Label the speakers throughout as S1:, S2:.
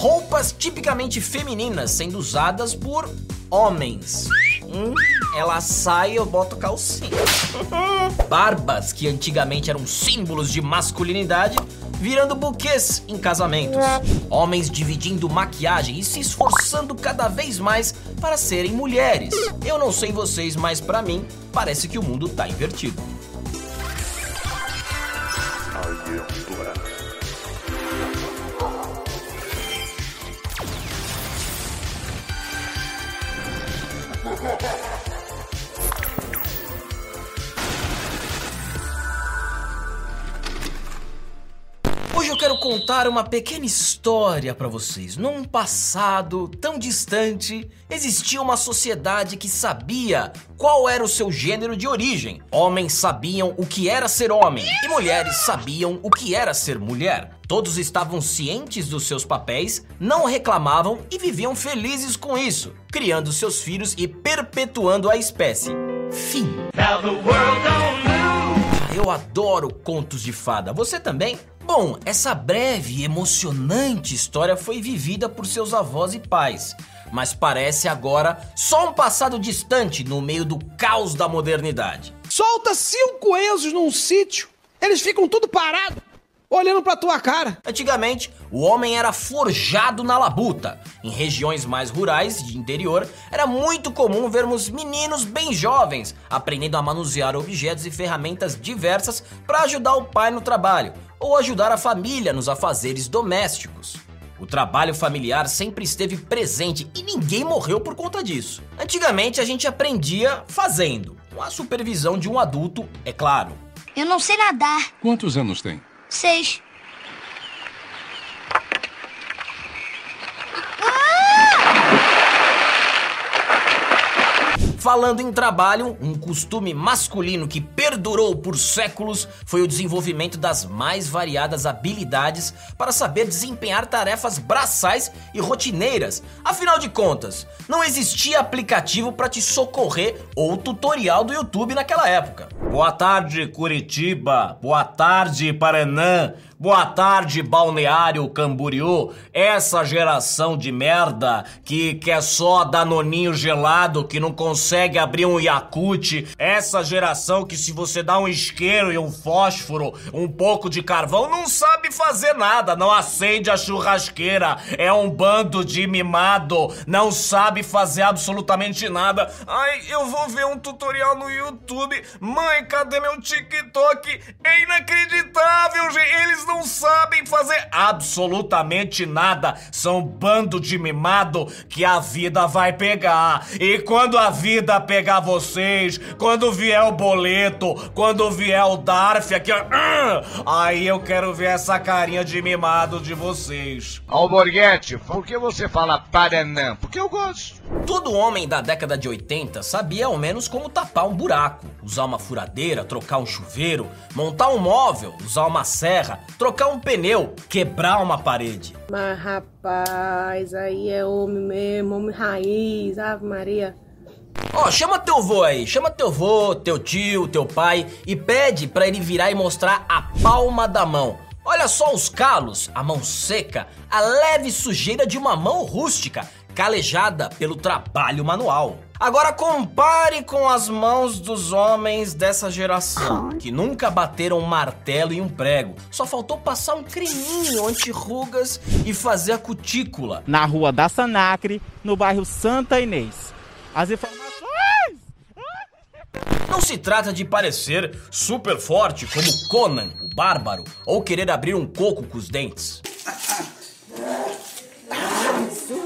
S1: roupas tipicamente femininas sendo usadas por homens. Hum, ela sai, eu boto calcinha. Barbas, que antigamente eram símbolos de masculinidade, virando buquês em casamentos. Homens dividindo maquiagem e se esforçando cada vez mais para serem mulheres. Eu não sei vocês, mas para mim parece que o mundo tá invertido. Quero contar uma pequena história para vocês. Num passado tão distante, existia uma sociedade que sabia qual era o seu gênero de origem. Homens sabiam o que era ser homem e mulheres sabiam o que era ser mulher. Todos estavam cientes dos seus papéis, não reclamavam e viviam felizes com isso, criando seus filhos e perpetuando a espécie. Fim. Eu adoro contos de fada. Você também? Bom, essa breve e emocionante história foi vivida por seus avós e pais, mas parece agora só um passado distante no meio do caos da modernidade.
S2: Solta cinco coelhos num sítio, eles ficam tudo parados, olhando pra tua cara.
S1: Antigamente, o homem era forjado na labuta. Em regiões mais rurais de interior, era muito comum vermos meninos bem jovens aprendendo a manusear objetos e ferramentas diversas para ajudar o pai no trabalho ou ajudar a família nos afazeres domésticos. O trabalho familiar sempre esteve presente e ninguém morreu por conta disso. Antigamente a gente aprendia fazendo, com a supervisão de um adulto, é claro.
S3: Eu não sei nadar.
S4: Quantos anos tem?
S3: Seis.
S1: Falando em trabalho, um costume masculino que perdurou por séculos foi o desenvolvimento das mais variadas habilidades para saber desempenhar tarefas braçais e rotineiras. Afinal de contas, não existia aplicativo para te socorrer ou tutorial do YouTube naquela época. Boa tarde, Curitiba. Boa tarde, Paraná. Boa tarde, Balneário Camboriú. Essa geração de merda que quer só danoninho gelado, que não consegue abrir um Yakut. Essa geração que se você dá um isqueiro e um fósforo, um pouco de carvão, não sabe fazer nada, não acende a churrasqueira. É um bando de mimado, não sabe fazer absolutamente nada. Ai, eu vou ver um tutorial no YouTube. Mãe, cadê meu TikTok? É inacreditável, gente. Eles não sabem fazer absolutamente nada. São bando de mimado que a vida vai pegar. E quando a vida pegar vocês, quando vier o boleto, quando vier o DARF aqui, ó, aí eu quero ver essa carinha de mimado de vocês.
S5: Alborguete, por que você fala Paranã? Porque eu gosto.
S1: Todo homem da década de 80 sabia ao menos como tapar um buraco, usar uma furadeira, trocar um chuveiro, montar um móvel, usar uma serra, trocar um pneu, quebrar uma parede.
S6: Mas rapaz, aí é homem mesmo, homem raiz, Ave Maria.
S1: Ó, oh, chama teu vô aí, chama teu vô, teu tio, teu pai e pede para ele virar e mostrar a palma da mão. Olha só os calos, a mão seca, a leve sujeira de uma mão rústica, calejada pelo trabalho manual. Agora compare com as mãos dos homens dessa geração, que nunca bateram um martelo e um prego. Só faltou passar um creminho anti-rugas e fazer a cutícula.
S7: Na rua da Sanacre, no bairro Santa Inês. As informações.
S1: Não se trata de parecer super forte como Conan, o bárbaro, ou querer abrir um coco com os dentes.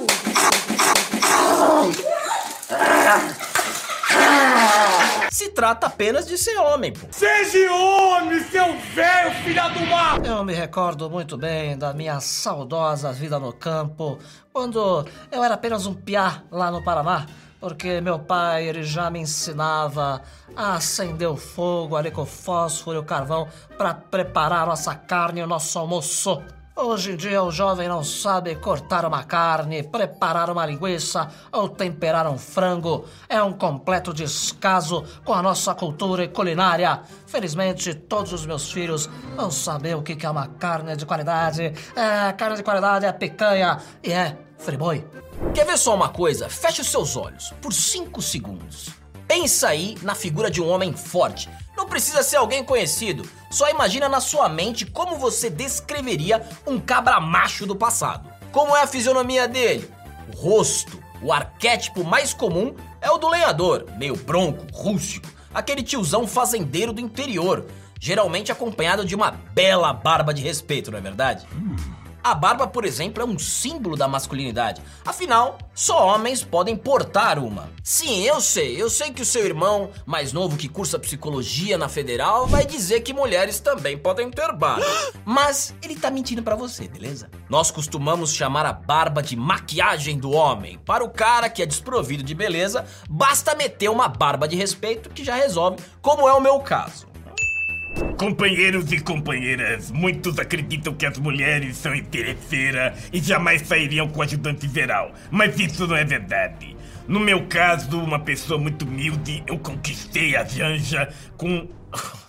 S1: Se trata apenas de ser homem, pô.
S2: Seja homem, seu velho filha do mar!
S8: Eu me recordo muito bem da minha saudosa vida no campo, quando eu era apenas um piá lá no Paraná, porque meu pai ele já me ensinava a acender o fogo ali com o fósforo e o carvão para preparar nossa carne e o nosso almoço. Hoje em dia o jovem não sabe cortar uma carne, preparar uma linguiça ou temperar um frango. É um completo descaso com a nossa cultura e culinária. Felizmente, todos os meus filhos vão saber o que é uma carne de qualidade. É, carne de qualidade é picanha e é friboi.
S1: Quer ver só uma coisa? Feche os seus olhos por 5 segundos. Pensa aí na figura de um homem forte. Não precisa ser alguém conhecido. Só imagina na sua mente como você descreveria um cabra macho do passado. Como é a fisionomia dele? O rosto. O arquétipo mais comum é o do lenhador, meio bronco, rústico, aquele tiozão fazendeiro do interior, geralmente acompanhado de uma bela barba de respeito, não é verdade? A barba, por exemplo, é um símbolo da masculinidade. Afinal, só homens podem portar uma. Sim, eu sei, eu sei que o seu irmão, mais novo que cursa psicologia na federal, vai dizer que mulheres também podem ter barba. Mas ele tá mentindo pra você, beleza? Nós costumamos chamar a barba de maquiagem do homem. Para o cara que é desprovido de beleza, basta meter uma barba de respeito que já resolve, como é o meu caso.
S4: Companheiros e companheiras, muitos acreditam que as mulheres são interesseiras e jamais sairiam com ajudante geral, mas isso não é verdade. No meu caso, uma pessoa muito humilde, eu conquistei a Janja com.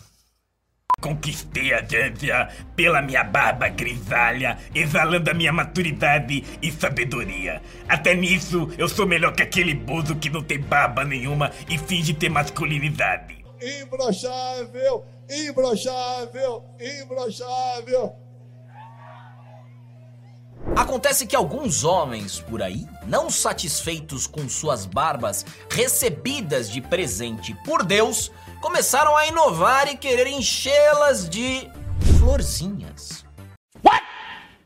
S4: Conquistei a Janja pela minha barba grisalha, exalando a minha maturidade e sabedoria. Até nisso, eu sou melhor que aquele bozo que não tem barba nenhuma e finge ter masculinidade.
S9: Imbrochável! Imbrochável! Imbrochável!
S1: Acontece que alguns homens por aí, não satisfeitos com suas barbas recebidas de presente por Deus, começaram a inovar e querer enchê-las de florzinhas. What?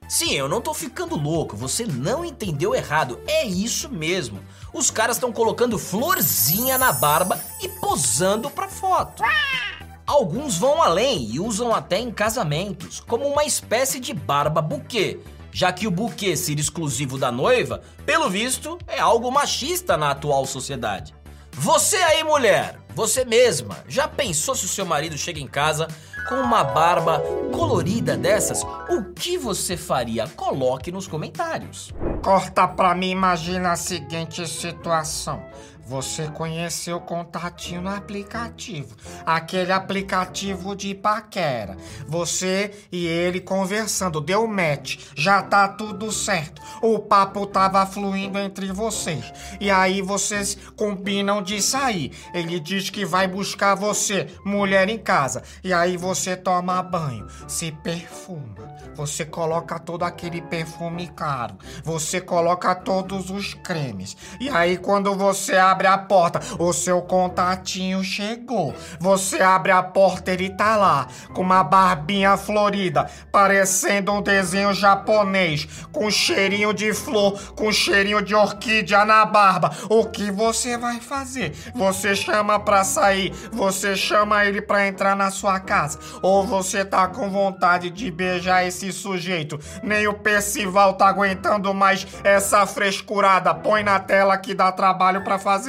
S1: Sim, eu não tô ficando louco, você não entendeu errado, é isso mesmo. Os caras estão colocando florzinha na barba e posando pra foto. Alguns vão além e usam até em casamentos, como uma espécie de barba buquê, já que o buquê ser exclusivo da noiva, pelo visto, é algo machista na atual sociedade. Você aí, mulher, você mesma, já pensou se o seu marido chega em casa com uma barba colorida dessas? O que você faria? Coloque nos comentários.
S10: Corta pra mim, imagina a seguinte situação. Você conheceu o contatinho no aplicativo, aquele aplicativo de paquera. Você e ele conversando, deu match, já tá tudo certo. O papo tava fluindo entre vocês. E aí vocês combinam de sair. Ele diz que vai buscar você, mulher em casa. E aí você toma banho, se perfuma. Você coloca todo aquele perfume caro. Você coloca todos os cremes. E aí quando você abre a porta, o seu contatinho chegou. Você abre a porta, ele tá lá, com uma barbinha florida, parecendo um desenho japonês, com cheirinho de flor, com cheirinho de orquídea na barba. O que você vai fazer? Você chama pra sair, você chama ele pra entrar na sua casa, ou você tá com vontade de beijar esse sujeito. Nem o Percival tá aguentando mais essa frescurada. Põe na tela que dá trabalho pra fazer.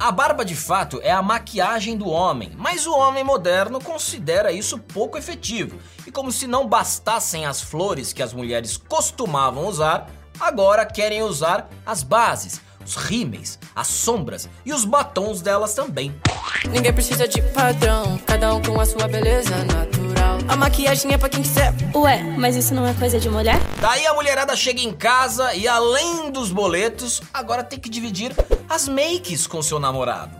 S1: A barba de fato é a maquiagem do homem, mas o homem moderno considera isso pouco efetivo. E como se não bastassem as flores que as mulheres costumavam usar, agora querem usar as bases, os rímels, as sombras e os batons delas também.
S11: Ninguém precisa de padrão, cada um com a sua beleza natural. A maquiagem é pra quem quiser.
S12: Ué, mas isso não é coisa de mulher?
S1: Daí a mulherada chega em casa e além dos boletos, agora tem que dividir as makes com seu namorado.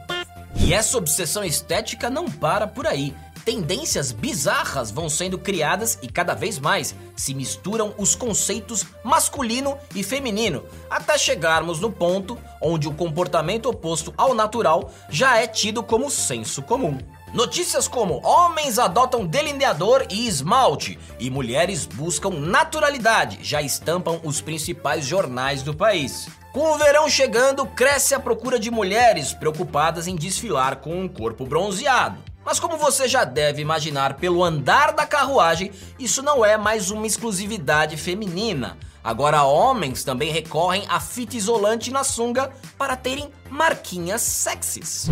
S1: E essa obsessão estética não para por aí. Tendências bizarras vão sendo criadas e cada vez mais se misturam os conceitos masculino e feminino, até chegarmos no ponto onde o comportamento oposto ao natural já é tido como senso comum. Notícias como homens adotam delineador e esmalte e mulheres buscam naturalidade já estampam os principais jornais do país. Com o verão chegando, cresce a procura de mulheres preocupadas em desfilar com um corpo bronzeado. Mas como você já deve imaginar pelo andar da carruagem, isso não é mais uma exclusividade feminina. Agora homens também recorrem a fita isolante na sunga para terem marquinhas sexys.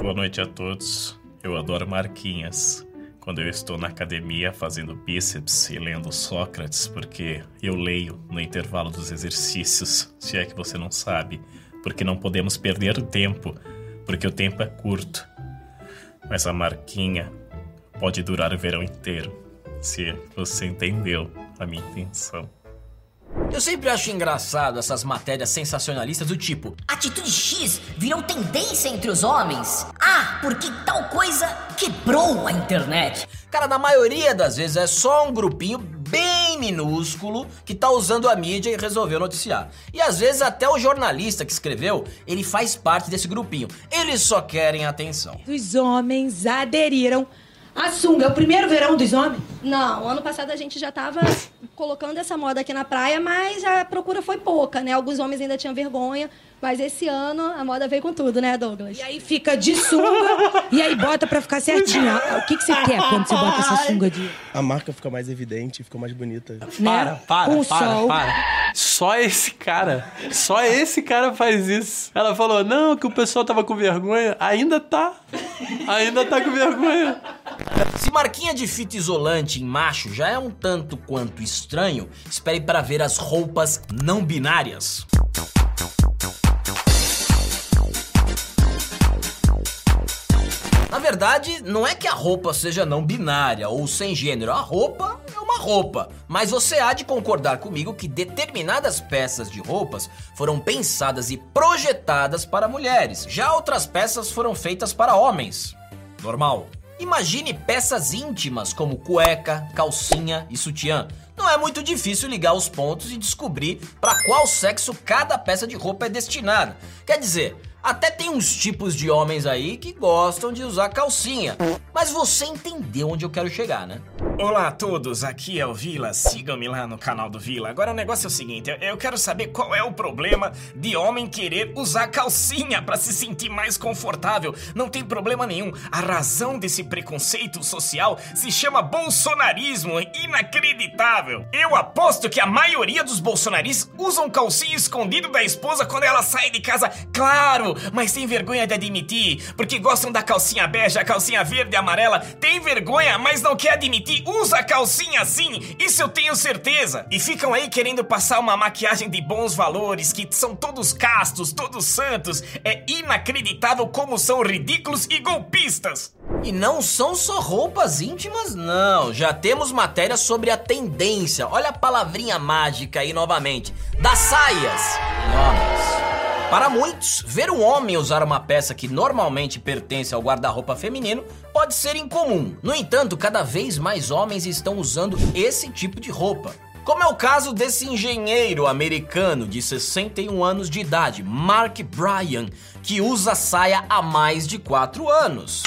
S13: Boa noite a todos. Eu adoro marquinhas. quando eu estou na academia fazendo bíceps e lendo Sócrates, porque eu leio no intervalo dos exercícios, se é que você não sabe, porque não podemos perder tempo, porque o tempo é curto. Mas a marquinha pode durar o verão inteiro, se você entendeu a minha intenção.
S1: Eu sempre acho engraçado essas matérias sensacionalistas do tipo:
S14: Atitude X virou tendência entre os homens. Ah, porque tal coisa quebrou a internet.
S1: Cara, na maioria das vezes é só um grupinho bem minúsculo que tá usando a mídia e resolveu noticiar. E às vezes até o jornalista que escreveu, ele faz parte desse grupinho. Eles só querem atenção.
S15: Os homens aderiram a sunga. É o primeiro verão dos homens?
S16: Não, ano passado a gente já tava colocando essa moda aqui na praia, mas a procura foi pouca, né? Alguns homens ainda tinham vergonha, mas esse ano a moda veio com tudo, né, Douglas?
S15: E aí fica de sunga e aí bota pra ficar certinha. O que, que você quer quando você bota essa sunga de.
S17: A marca fica mais evidente, fica mais bonita.
S2: Para, para,
S15: Com
S2: para,
S15: sol.
S2: para. Só esse cara, só esse cara faz isso. Ela falou, não, que o pessoal tava com vergonha. Ainda tá. Ainda tá com vergonha.
S1: Se marquinha de fita isolante em macho já é um tanto quanto estranho, espere para ver as roupas não binárias. Verdade, não é que a roupa seja não binária ou sem gênero, a roupa é uma roupa. Mas você há de concordar comigo que determinadas peças de roupas foram pensadas e projetadas para mulheres, já outras peças foram feitas para homens. Normal. Imagine peças íntimas como cueca, calcinha e sutiã. Não é muito difícil ligar os pontos e descobrir para qual sexo cada peça de roupa é destinada. Quer dizer, até tem uns tipos de homens aí que gostam de usar calcinha. Mas você entendeu onde eu quero chegar, né?
S4: Olá a todos, aqui é o Vila, sigam-me lá no canal do Vila. Agora o negócio é o seguinte, eu, quero saber qual é o problema de homem querer usar calcinha pra se sentir mais confortável. Não tem problema nenhum. A razão desse preconceito social se chama bolsonarismo, inacreditável. Eu aposto que a maioria dos bolsonaristas usam calcinha escondido da esposa quando ela sai de casa. Claro, mas tem vergonha de admitir, porque gostam da calcinha bege, calcinha verde amarela. Tem vergonha, mas não quer admitir. Usa calcinha assim, isso eu tenho certeza. E ficam aí querendo passar uma maquiagem de bons valores, que são todos castos, todos santos. É inacreditável como são ridículos e golpistas.
S1: E não são só roupas íntimas, não. Já temos matéria sobre a tendência. Olha a palavrinha mágica aí novamente. Das saias em homens. Para muitos, ver um homem usar uma peça que normalmente pertence ao guarda-roupa feminino pode ser incomum. No entanto, cada vez mais homens estão usando esse tipo de roupa. Como é o caso desse engenheiro americano de 61 anos de idade, Mark Bryan, que usa saia há mais de 4 anos.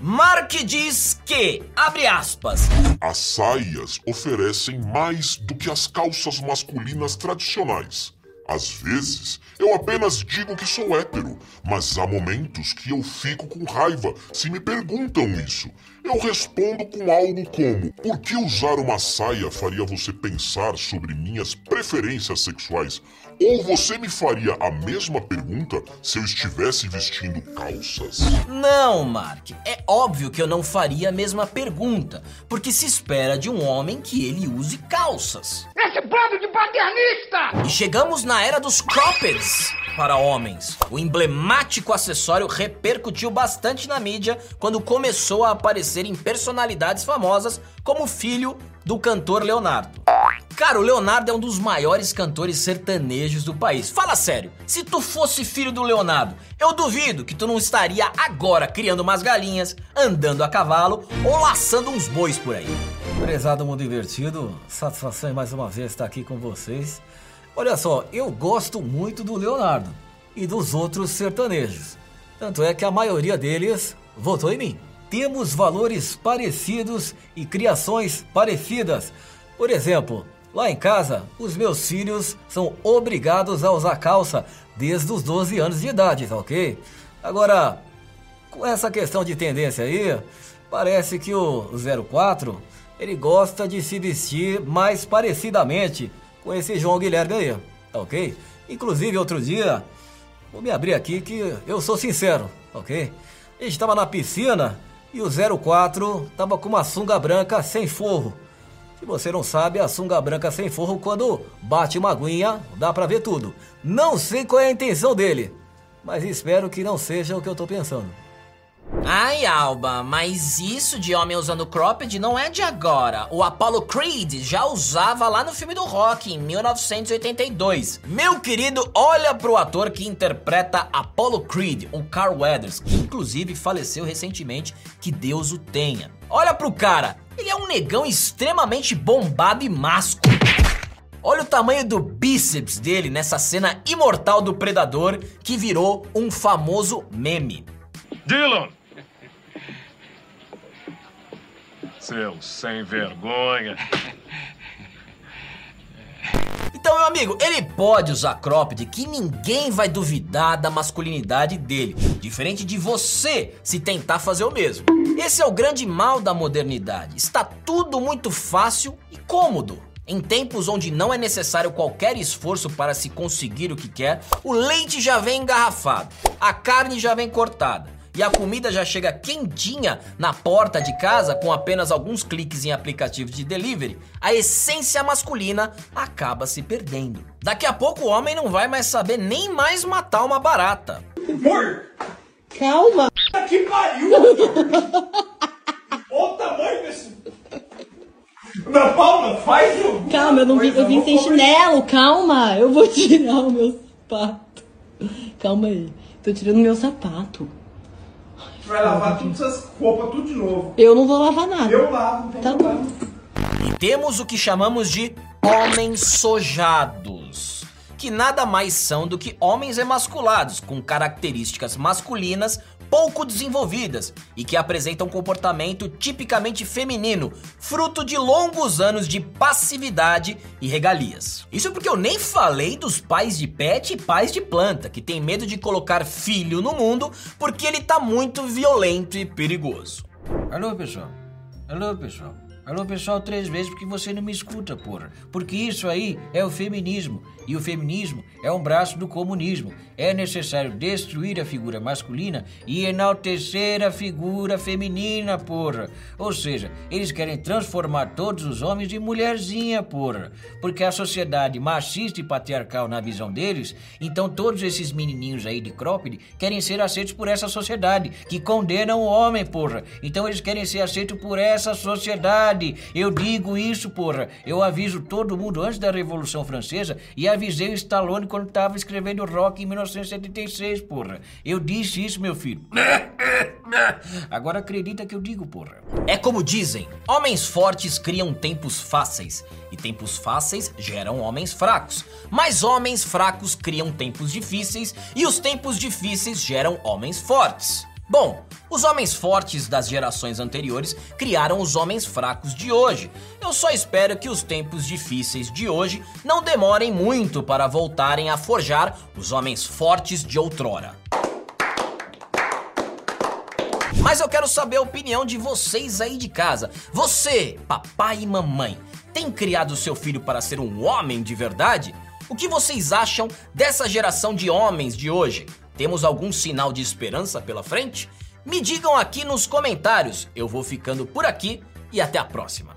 S1: Mark diz que, abre aspas,
S18: As saias oferecem mais do que as calças masculinas tradicionais. Às vezes, eu apenas digo que sou hétero, mas há momentos que eu fico com raiva se me perguntam isso. Eu respondo com algo como: Por que usar uma saia faria você pensar sobre minhas preferências sexuais? Ou você me faria a mesma pergunta se eu estivesse vestindo calças?
S1: Não, Mark. É óbvio que eu não faria a mesma pergunta, porque se espera de um homem que ele use calças.
S19: Esse bando de paternista!
S1: E chegamos na era dos croppeds para homens. O emblemático acessório repercutiu bastante na mídia quando começou a aparecer em personalidades famosas como o filho do cantor Leonardo. Cara, o Leonardo é um dos maiores cantores sertanejos do país. Fala sério, se tu fosse filho do Leonardo, eu duvido que tu não estaria agora criando umas galinhas, andando a cavalo ou laçando uns bois por aí.
S20: Prezado Mundo Invertido, satisfação mais uma vez estar aqui com vocês. Olha só, eu gosto muito do Leonardo e dos outros sertanejos. Tanto é que a maioria deles votou em mim. Temos valores parecidos e criações parecidas. Por exemplo, lá em casa, os meus filhos são obrigados a usar calça desde os 12 anos de idade, tá ok? Agora, com essa questão de tendência aí, parece que o 04 ele gosta de se vestir mais parecidamente com esse João Guilherme aí, tá ok? Inclusive, outro dia, vou me abrir aqui que eu sou sincero, ok? A gente estava na piscina E o 04 tava com uma sunga branca sem forro. Se você não sabe, a sunga branca sem forro, quando bate uma aguinha, dá pra ver tudo. Não sei qual é a intenção dele, mas espero que não seja o que eu tô pensando.
S1: Ai, Alba, mas isso de homem usando cropped não é de agora. O Apollo Creed já usava lá no filme do Rock, em 1982. Meu querido, olha pro ator que interpreta Apollo Creed, o Carl Weathers, que inclusive faleceu recentemente, que Deus o tenha. Olha pro cara, ele é um negão extremamente bombado e másculo. Olha o tamanho do bíceps dele nessa cena imortal do Predador que virou um famoso meme.
S21: Dylan! Seu sem vergonha.
S1: Então, meu amigo, ele pode usar cropped que ninguém vai duvidar da masculinidade dele, diferente de você se tentar fazer o mesmo. Esse é o grande mal da modernidade. Está tudo muito fácil e cômodo. Em tempos onde não é necessário qualquer esforço para se conseguir o que quer, o leite já vem engarrafado, a carne já vem cortada e a comida já chega quentinha na porta de casa com apenas alguns cliques em aplicativos de delivery, a essência masculina acaba se perdendo. Daqui a pouco o homem não vai mais saber nem mais matar uma barata.
S19: Amor!
S6: Calma!
S19: Que pariu! Olha o tamanho desse. Ana Paula, faz o.
S6: Calma, eu, não vim, eu vim sem chinelo, calma. Eu vou tirar o meu sapato. Calma aí. Tô tirando meu sapato.
S19: Vai lavar todas essas roupas tudo de novo.
S6: Eu não vou lavar nada.
S19: Eu lavo.
S6: Tá bom.
S1: E temos o que chamamos de homens sojados, que nada mais são do que homens emasculados, com características masculinas pouco desenvolvidas e que apresentam comportamento tipicamente feminino, fruto de longos anos de passividade e regalias. Isso porque eu nem falei dos pais de pet e pais de planta, que tem medo de colocar filho no mundo porque ele tá muito violento e perigoso. Alô, pessoal. Alô, pessoal. Alô, pessoal, três vezes porque você não me escuta, porra. Porque isso aí é o feminismo. E o feminismo é um braço do comunismo. É necessário destruir a figura masculina e enaltecer a figura feminina, porra. Ou seja, eles querem transformar todos os homens em mulherzinha, porra. Porque a sociedade machista e patriarcal na visão deles, então todos esses menininhos aí de cropped querem ser aceitos por essa sociedade, que condena o homem, porra. Então eles querem ser aceitos por essa sociedade. Eu digo isso, porra. Eu aviso todo mundo antes da Revolução Francesa e avisei o Stallone quando estava escrevendo rock em 1976, porra. Eu disse isso, meu filho. Agora acredita que eu digo, porra. É como dizem: homens fortes criam tempos fáceis, e tempos fáceis geram homens fracos. Mas homens fracos criam tempos difíceis, e os tempos difíceis geram homens fortes. Bom, os homens fortes das gerações anteriores criaram os homens fracos de hoje. Eu só espero que os tempos difíceis de hoje não demorem muito para voltarem a forjar os homens fortes de outrora. Mas eu quero saber a opinião de vocês aí de casa. Você, papai e mamãe, tem criado seu filho para ser um homem de verdade? O que vocês acham dessa geração de homens de hoje? Temos algum sinal de esperança pela frente? Me digam aqui nos comentários. Eu vou ficando por aqui e até a próxima.